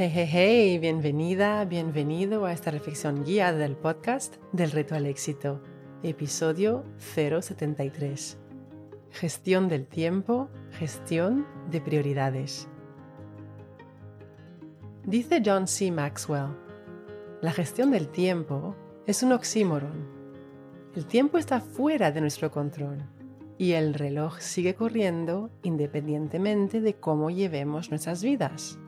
Hey, hey, hey, bienvenida, bienvenido a esta reflexión guiada del podcast del Reto al Éxito, episodio 073. Gestión del tiempo, gestión de prioridades. Dice John C. Maxwell, la gestión del tiempo es un oxímoron. El tiempo está fuera de nuestro control y el reloj sigue corriendo independientemente de cómo llevemos nuestras vidas.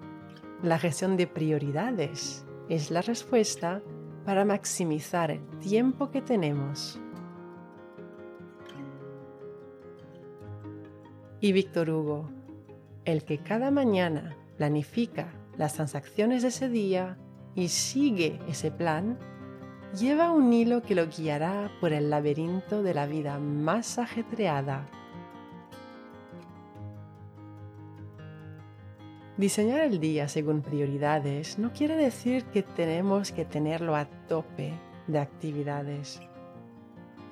La gestión de prioridades es la respuesta para maximizar el tiempo que tenemos. Y Víctor Hugo, el que cada mañana planifica las transacciones de ese día y sigue ese plan, lleva un hilo que lo guiará por el laberinto de la vida más ajetreada Diseñar el día según prioridades no quiere decir que tenemos que tenerlo a tope de actividades.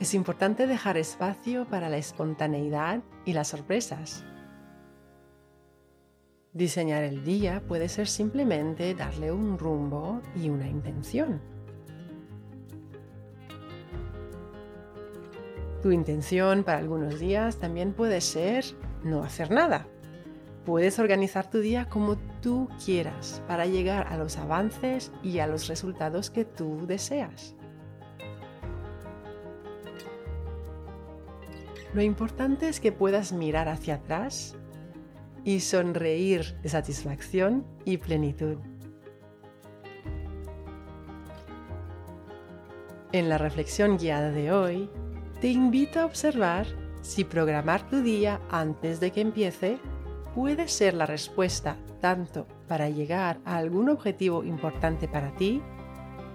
Es importante dejar espacio para la espontaneidad y las sorpresas. Diseñar el día puede ser simplemente darle un rumbo y una intención. Tu intención para algunos días también puede ser no hacer nada Puedes organizar tu día como tú quieras para llegar a los avances y a los resultados que tú deseas. Lo importante es que puedas mirar hacia atrás y sonreír de satisfacción y plenitud. En la reflexión guiada de hoy, te invito a observar si programar tu día antes de que empiece puede ser la respuesta tanto para llegar a algún objetivo importante para ti,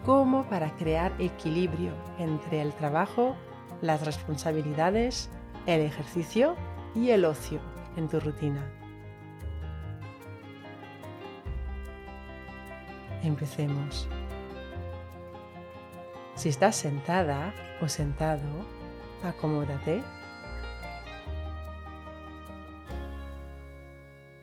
como para crear equilibrio entre el trabajo, las responsabilidades, el ejercicio y el ocio en tu rutina. Empecemos. Si estás sentada o sentado, acomódate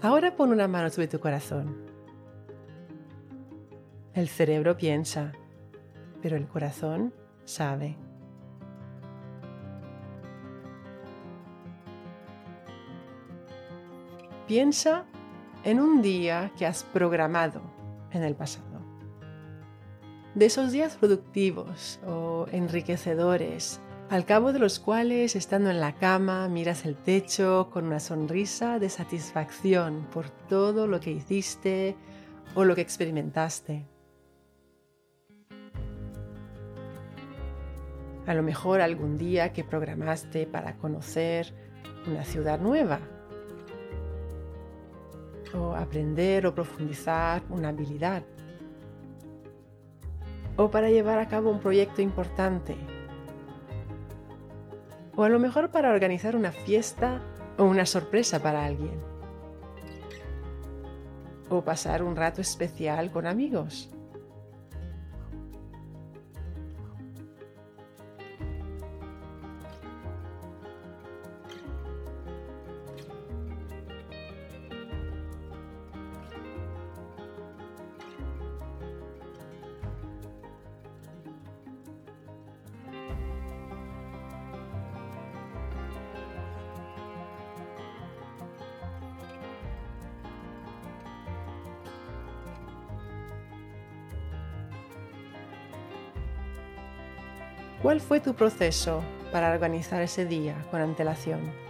Ahora pon una mano sobre tu corazón. El cerebro piensa, pero el corazón sabe. Piensa en un día que has programado en el pasado. De esos días productivos o enriquecedores al cabo de los cuales, estando en la cama, miras el techo con una sonrisa de satisfacción por todo lo que hiciste o lo que experimentaste. A lo mejor algún día que programaste para conocer una ciudad nueva. O aprender o profundizar una habilidad. O para llevar a cabo un proyecto importante o a lo mejor para organizar una fiesta o una sorpresa para alguien. O pasar un rato especial con amigos. ¿Cuál fue tu proceso para organizar ese día con antelación?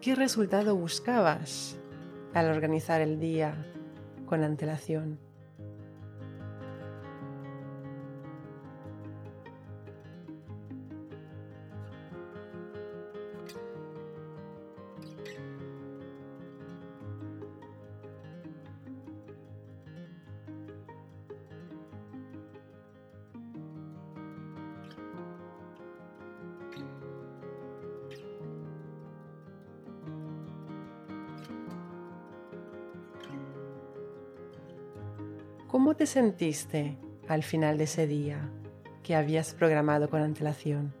¿Qué resultado buscabas al organizar el día con antelación? ¿Cómo te sentiste al final de ese día que habías programado con antelación?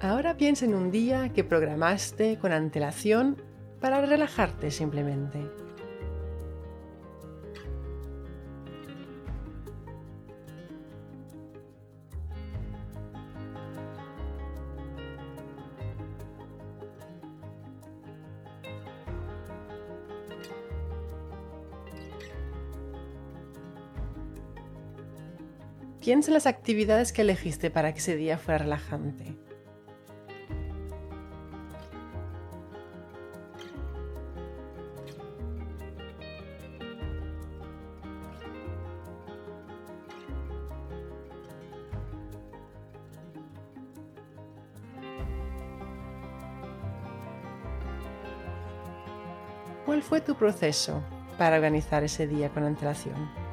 Ahora piensa en un día que programaste con antelación para relajarte simplemente. Piensa en las actividades que elegiste para que ese día fuera relajante. ¿Cuál fue tu proceso para organizar ese día con antelación?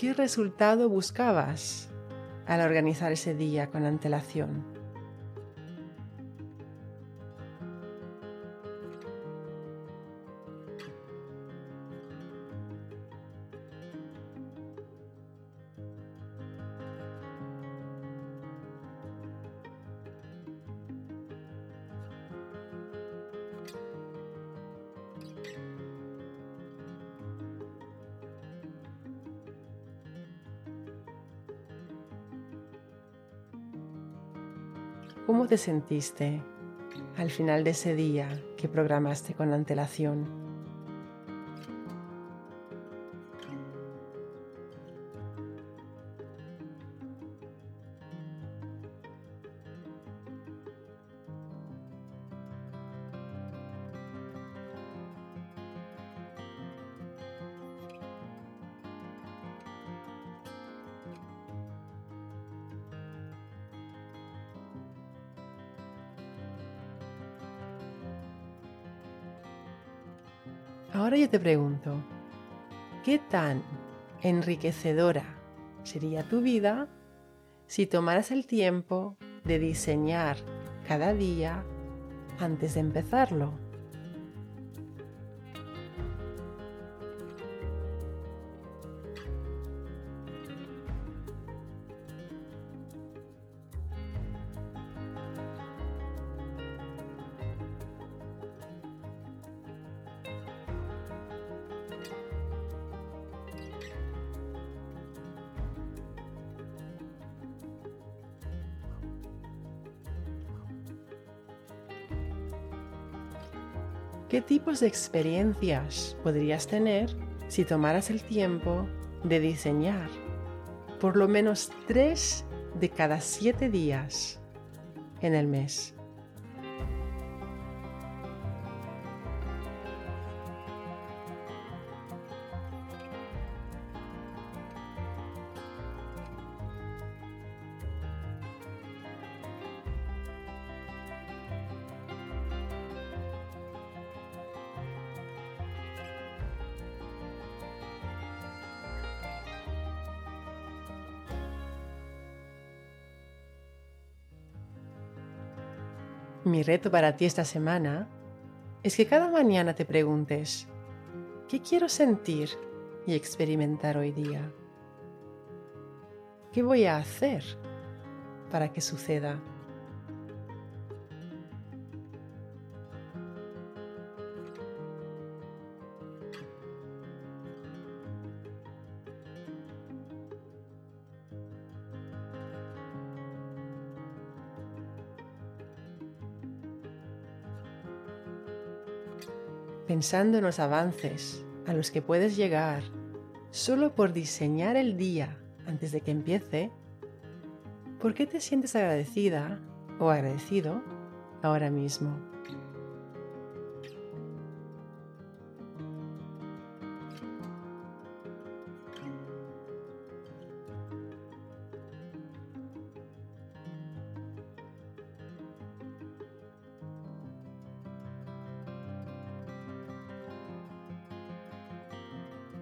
¿Qué resultado buscabas al organizar ese día con antelación? ¿Cómo te sentiste al final de ese día que programaste con antelación? Ahora yo te pregunto, ¿qué tan enriquecedora sería tu vida si tomaras el tiempo de diseñar cada día antes de empezarlo? ¿Qué tipos de experiencias podrías tener si tomaras el tiempo de diseñar por lo menos tres de cada siete días en el mes? Mi reto para ti esta semana es que cada mañana te preguntes, ¿qué quiero sentir y experimentar hoy día? ¿Qué voy a hacer para que suceda? Pensando en los avances a los que puedes llegar solo por diseñar el día antes de que empiece, ¿por qué te sientes agradecida o agradecido ahora mismo?